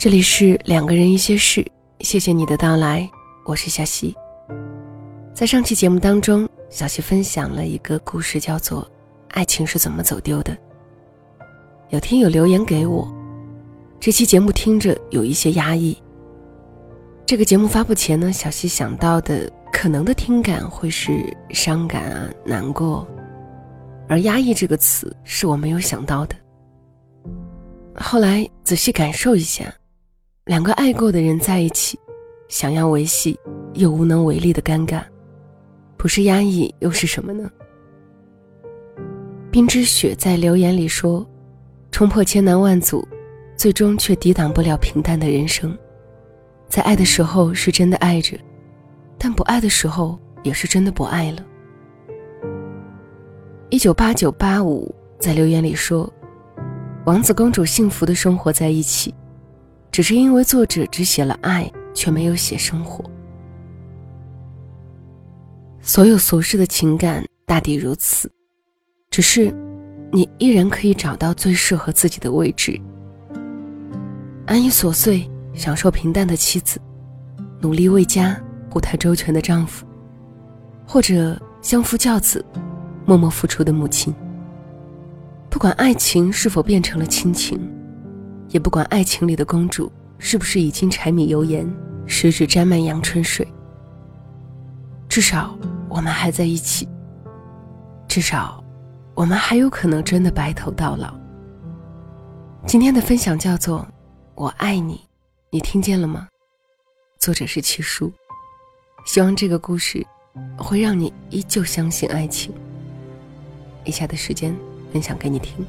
这里是两个人一些事，谢谢你的到来，我是小溪。在上期节目当中，小溪分享了一个故事，叫做《爱情是怎么走丢的》。有听友留言给我，这期节目听着有一些压抑。这个节目发布前呢，小溪想到的可能的听感会是伤感啊、难过，而压抑这个词是我没有想到的。后来仔细感受一下，两个爱过的人在一起，想要维系又无能为力的尴尬，不是压抑又是什么呢？冰之雪在留言里说：“冲破千难万阻，最终却抵挡不了平淡的人生。在爱的时候是真的爱着，但不爱的时候也是真的不爱了。”一九八九八五在留言里说。王子公主幸福的生活在一起，只是因为作者只写了爱，却没有写生活。所有俗世的情感大抵如此，只是你依然可以找到最适合自己的位置，安逸琐碎，享受平淡的妻子，努力为家护他周全的丈夫，或者相夫教子，默默付出的母亲。不管爱情是否变成了亲情，也不管爱情里的公主是不是已经柴米油盐，十指沾满阳春水。至少我们还在一起。至少，我们还有可能真的白头到老。今天的分享叫做“我爱你”，你听见了吗？作者是七叔。希望这个故事会让你依旧相信爱情。以下的时间。分享给你听。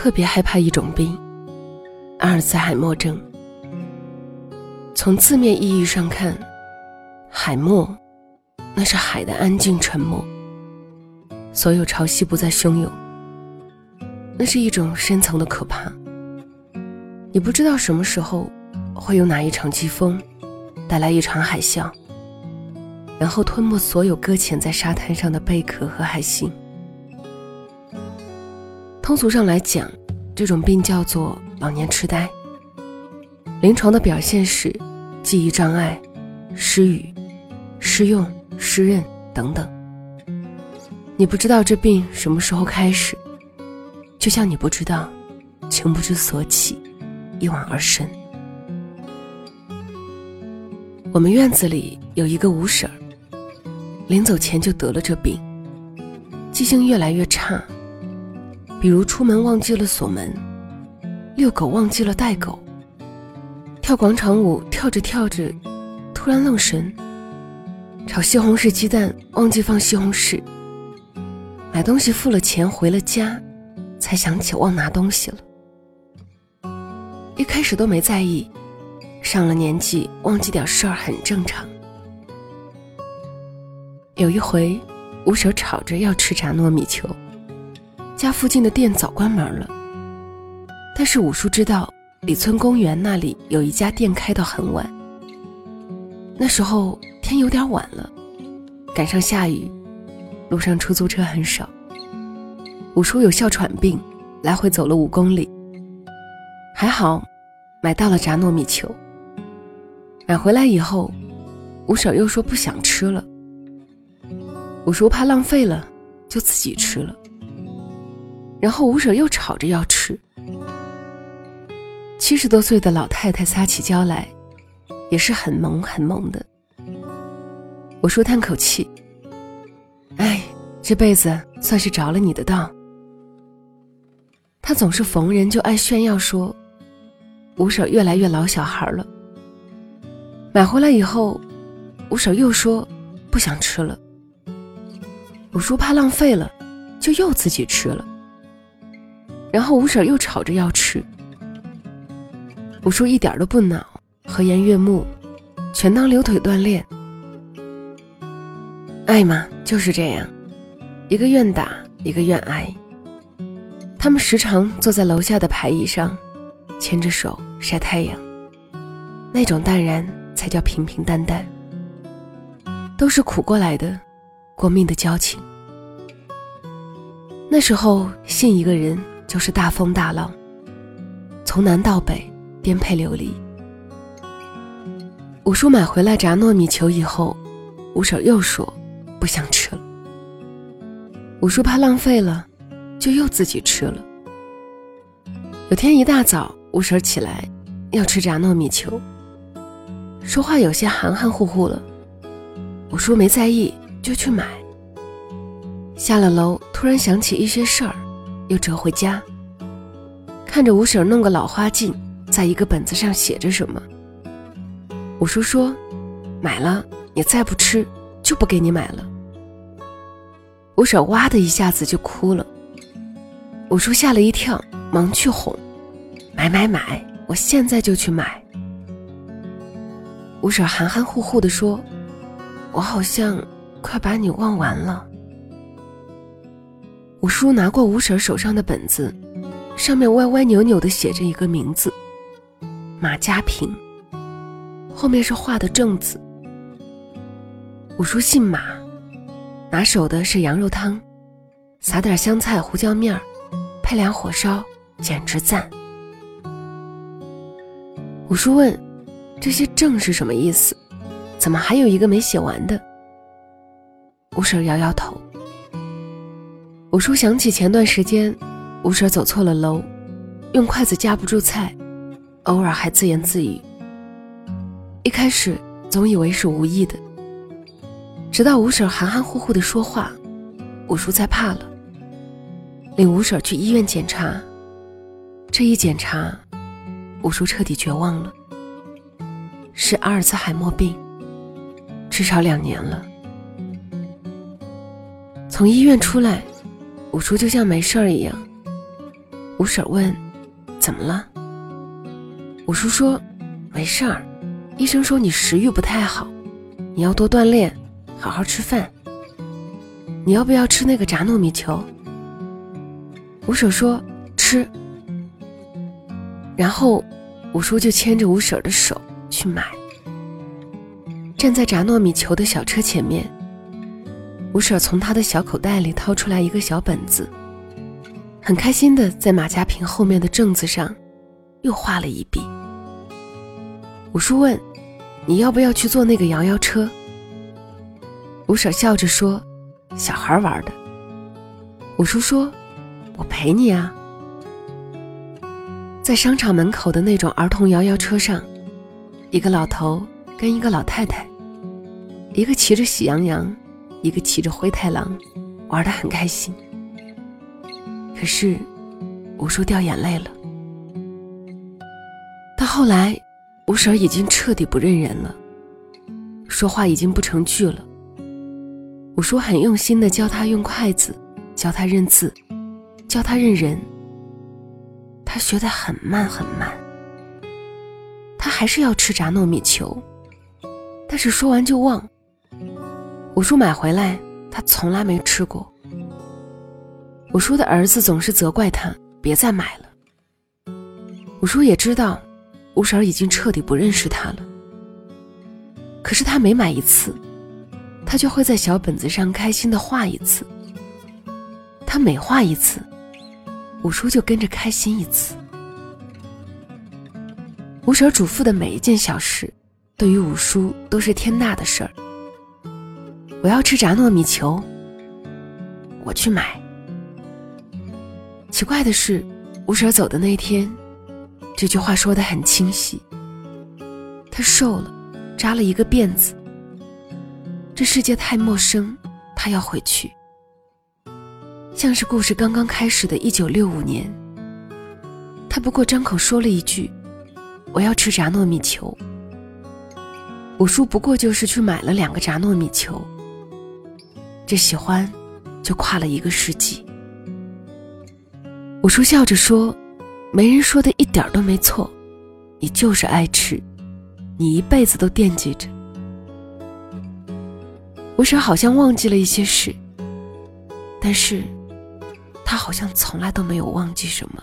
特别害怕一种病——阿尔茨海默症。从字面意义上看，海默，那是海的安静沉默。所有潮汐不再汹涌，那是一种深层的可怕。你不知道什么时候会有哪一场季风，带来一场海啸，然后吞没所有搁浅在沙滩上的贝壳和海星。通俗上来讲，这种病叫做老年痴呆。临床的表现是记忆障碍、失语、失用、失认等等。你不知道这病什么时候开始，就像你不知道情不知所起，一往而深。我们院子里有一个吴婶儿，临走前就得了这病，记性越来越差。比如出门忘记了锁门，遛狗忘记了带狗，跳广场舞跳着跳着，突然愣神，炒西红柿鸡蛋忘记放西红柿。买东西付了钱，回了家，才想起忘拿东西了。一开始都没在意，上了年纪忘记点事儿很正常。有一回，吴婶吵着要吃炸糯米球，家附近的店早关门了。但是五叔知道里村公园那里有一家店开到很晚。那时候天有点晚了，赶上下雨。路上出租车很少。五叔有哮喘病，来回走了五公里。还好，买到了炸糯米球。买回来以后，五婶又说不想吃了。五叔怕浪费了，就自己吃了。然后五婶又吵着要吃。七十多岁的老太太撒起娇来，也是很萌很萌的。我说叹口气。哎，这辈子算是着了你的道。他总是逢人就爱炫耀说：“五婶越来越老小孩了。”买回来以后，五婶又说不想吃了。五叔怕浪费了，就又自己吃了。然后五婶又吵着要吃，五叔一点都不恼，和颜悦目，全当留腿锻炼。爱嘛。就是这样，一个愿打，一个愿挨。他们时常坐在楼下的排椅上，牵着手晒太阳。那种淡然才叫平平淡淡，都是苦过来的，过命的交情。那时候信一个人就是大风大浪，从南到北颠沛流离。五叔买回来炸糯米球以后，五婶又说不想吃了。五叔怕浪费了，就又自己吃了。有天一大早，五婶起来要吃炸糯米球，说话有些含含糊糊了。五叔没在意，就去买。下了楼，突然想起一些事儿，又折回家，看着五婶弄个老花镜，在一个本子上写着什么。五叔说：“买了，你再不吃，就不给你买了。”五婶哇的一下子就哭了。五叔吓了一跳，忙去哄：“买买买，我现在就去买。”五婶含含糊糊的说：“我好像快把你忘完了。”五叔拿过五婶手上的本子，上面歪歪扭扭的写着一个名字：马家平。后面是画的正字。五叔姓马，拿手的是羊肉汤，撒点香菜、胡椒面儿，配凉火烧，简直赞。五叔问：“这些正是什么意思？怎么还有一个没写完的？”五婶摇摇头。五叔想起前段时间，五婶走错了楼，用筷子夹不住菜，偶尔还自言自语。一开始总以为是无意的，直到吴婶含含糊糊的说话，五叔才怕了。领吴婶去医院检查，这一检查，五叔彻底绝望了，是阿尔茨海默病，至少两年了。从医院出来，五叔就像没事儿一样。五婶问：“怎么了？”五叔说：“没事儿。”医生说你食欲不太好，你要多锻炼，好好吃饭。你要不要吃那个炸糯米球？五婶说吃。然后五叔就牵着五婶的手去买。站在炸糯米球的小车前面，吴婶从他的小口袋里掏出来一个小本子，很开心的在马家坪后面的正字上又画了一笔。五叔问：“你要不要去坐那个摇摇车？”五婶笑着说：“小孩玩的。”五叔说：“我陪你啊。”在商场门口的那种儿童摇摇车上，一个老头跟一个老太太，一个骑着喜羊羊，一个骑着灰太狼，玩得很开心。可是，五叔掉眼泪了。到后来。吴婶已经彻底不认人了，说话已经不成句了。五叔很用心的教他用筷子，教他认字，教他认人。他学得很慢很慢。他还是要吃炸糯米球，但是说完就忘。五叔买回来，他从来没吃过。五叔的儿子总是责怪他别再买了。五叔也知道。吴婶已经彻底不认识他了。可是他每买一次，他就会在小本子上开心的画一次。他每画一次，五叔就跟着开心一次。吴婶嘱咐的每一件小事，对于五叔都是天大的事儿。我要吃炸糯米球，我去买。奇怪的是，吴婶走的那天。这句话说的很清晰。他瘦了，扎了一个辫子。这世界太陌生，他要回去。像是故事刚刚开始的一九六五年，他不过张口说了一句：“我要吃炸糯米球。”五叔不过就是去买了两个炸糯米球。这喜欢，就跨了一个世纪。我叔笑着说。没人说的一点都没错，你就是爱吃，你一辈子都惦记着。我婶好像忘记了一些事，但是，他好像从来都没有忘记什么。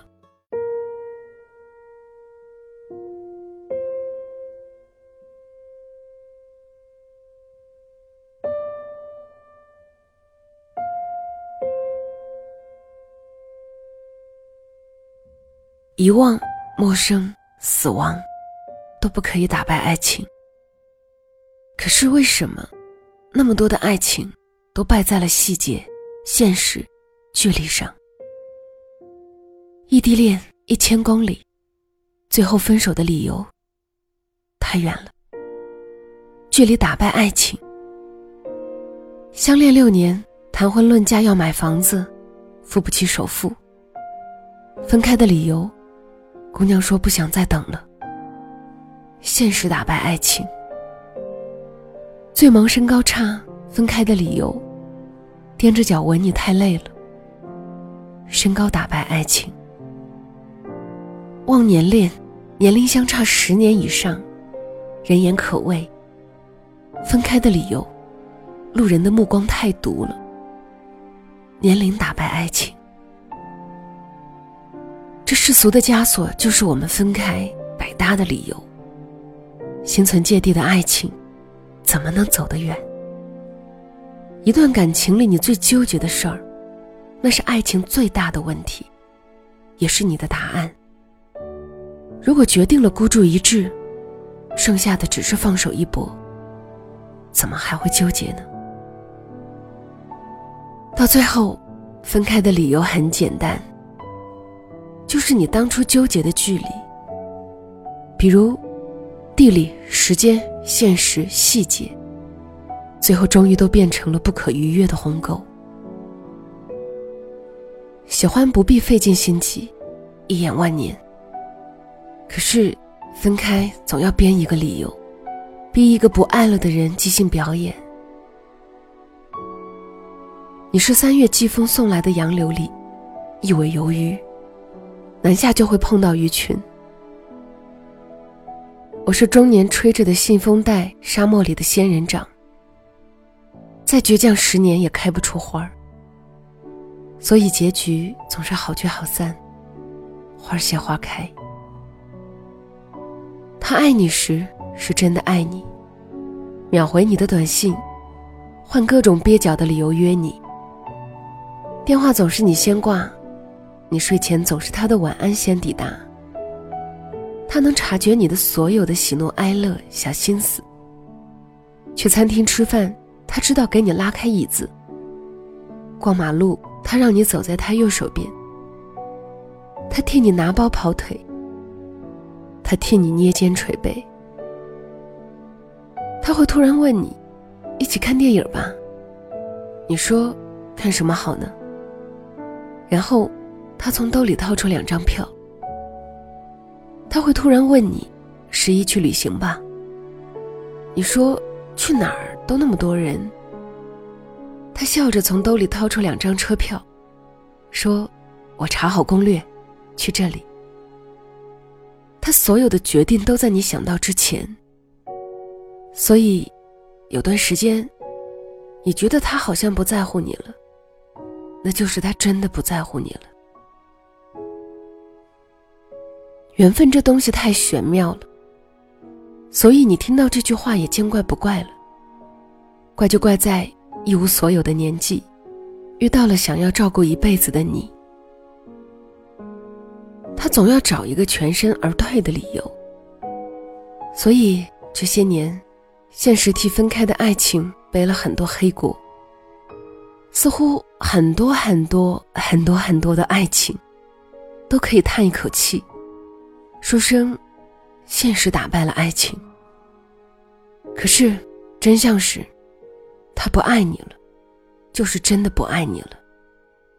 遗忘、陌生、死亡，都不可以打败爱情。可是为什么，那么多的爱情，都败在了细节、现实、距离上？异地恋一千公里，最后分手的理由太远了。距离打败爱情。相恋六年，谈婚论嫁要买房子，付不起首付。分开的理由。姑娘说：“不想再等了。”现实打败爱情。最萌身高差分开的理由，踮着脚吻你太累了。身高打败爱情。忘年恋，年龄相差十年以上，人言可畏。分开的理由，路人的目光太毒了。年龄打败爱情。这世俗的枷锁，就是我们分开百搭的理由。心存芥蒂的爱情，怎么能走得远？一段感情里，你最纠结的事儿，那是爱情最大的问题，也是你的答案。如果决定了孤注一掷，剩下的只是放手一搏，怎么还会纠结呢？到最后，分开的理由很简单。就是你当初纠结的距离，比如地理、时间、现实、细节，最后终于都变成了不可逾越的鸿沟。喜欢不必费尽心机，一眼万年。可是分开总要编一个理由，逼一个不爱了的人即兴表演。你是三月季风送来的杨柳里，一尾游鱼。南下就会碰到鱼群。我是终年吹着的信封袋，沙漠里的仙人掌。再倔强十年也开不出花儿。所以结局总是好聚好散，花谢花开。他爱你时是真的爱你，秒回你的短信，换各种蹩脚的理由约你。电话总是你先挂。你睡前总是他的晚安先抵达，他能察觉你的所有的喜怒哀乐、小心思。去餐厅吃饭，他知道给你拉开椅子；逛马路，他让你走在他右手边。他替你拿包跑腿，他替你捏肩捶背。他会突然问你：“一起看电影吧？”你说：“看什么好呢？”然后。他从兜里掏出两张票。他会突然问你：“十一去旅行吧？”你说：“去哪儿都那么多人。”他笑着从兜里掏出两张车票，说：“我查好攻略，去这里。”他所有的决定都在你想到之前。所以，有段时间，你觉得他好像不在乎你了，那就是他真的不在乎你了。缘分这东西太玄妙了，所以你听到这句话也见怪不怪了。怪就怪在一无所有的年纪，遇到了想要照顾一辈子的你。他总要找一个全身而退的理由。所以这些年，现实替分开的爱情背了很多黑锅。似乎很多很多很多很多的爱情，都可以叹一口气。说声，现实打败了爱情。可是，真相是，他不爱你了，就是真的不爱你了，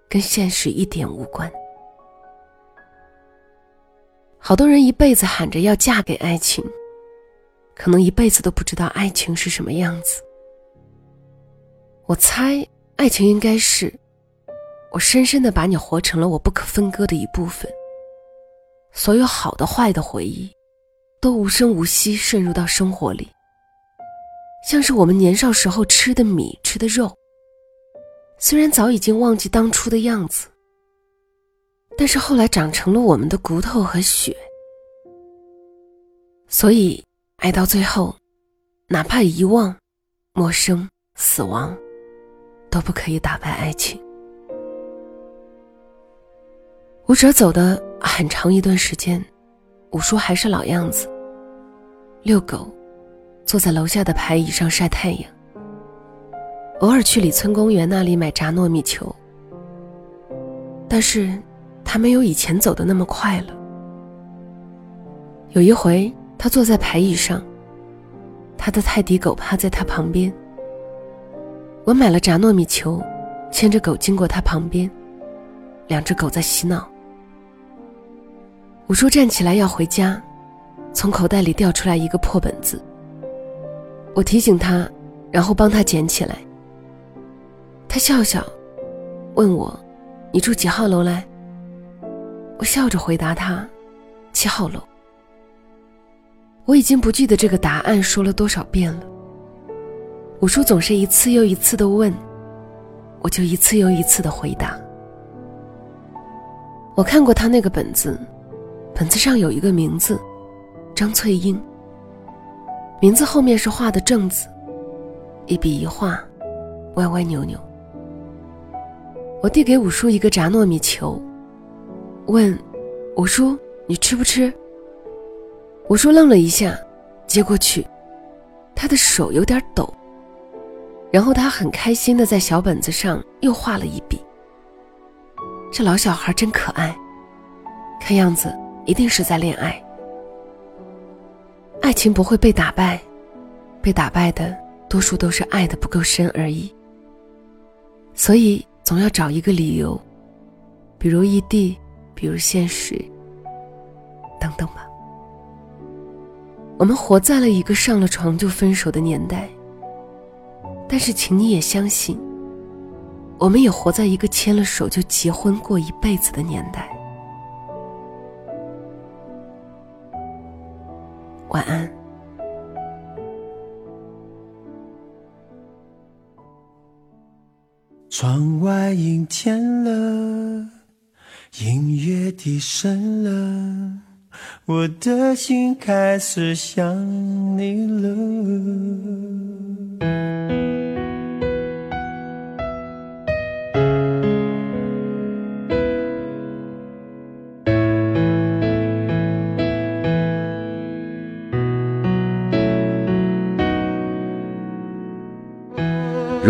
跟现实一点无关。好多人一辈子喊着要嫁给爱情，可能一辈子都不知道爱情是什么样子。我猜，爱情应该是，我深深的把你活成了我不可分割的一部分。所有好的、坏的回忆，都无声无息渗入到生活里，像是我们年少时候吃的米、吃的肉。虽然早已经忘记当初的样子，但是后来长成了我们的骨头和血。所以，爱到最后，哪怕遗忘、陌生、死亡，都不可以打败爱情。舞者走的很长一段时间，五叔还是老样子，遛狗，坐在楼下的排椅上晒太阳，偶尔去里村公园那里买炸糯米球。但是，他没有以前走的那么快了。有一回，他坐在排椅上，他的泰迪狗趴在他旁边。我买了炸糯米球，牵着狗经过他旁边，两只狗在嬉闹。五叔站起来要回家，从口袋里掉出来一个破本子。我提醒他，然后帮他捡起来。他笑笑，问我：“你住几号楼来？”我笑着回答他：“七号楼。”我已经不记得这个答案说了多少遍了。五叔总是一次又一次的问，我就一次又一次的回答。我看过他那个本子。本子上有一个名字，张翠英。名字后面是画的正字，一笔一画，歪歪扭扭。我递给五叔一个炸糯米球，问：“五叔，你吃不吃？”五叔愣了一下，接过去，他的手有点抖。然后他很开心的在小本子上又画了一笔。这老小孩真可爱，看样子。一定是在恋爱，爱情不会被打败，被打败的多数都是爱的不够深而已。所以总要找一个理由，比如异地，比如现实，等等吧。我们活在了一个上了床就分手的年代，但是请你也相信，我们也活在一个牵了手就结婚过一辈子的年代。晚安。窗外阴天了，音乐低声了，我的心开始想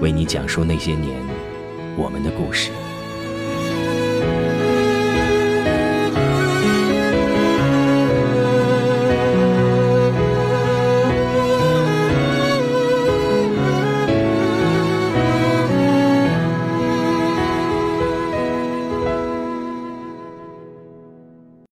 为你讲述那些年我们的故事。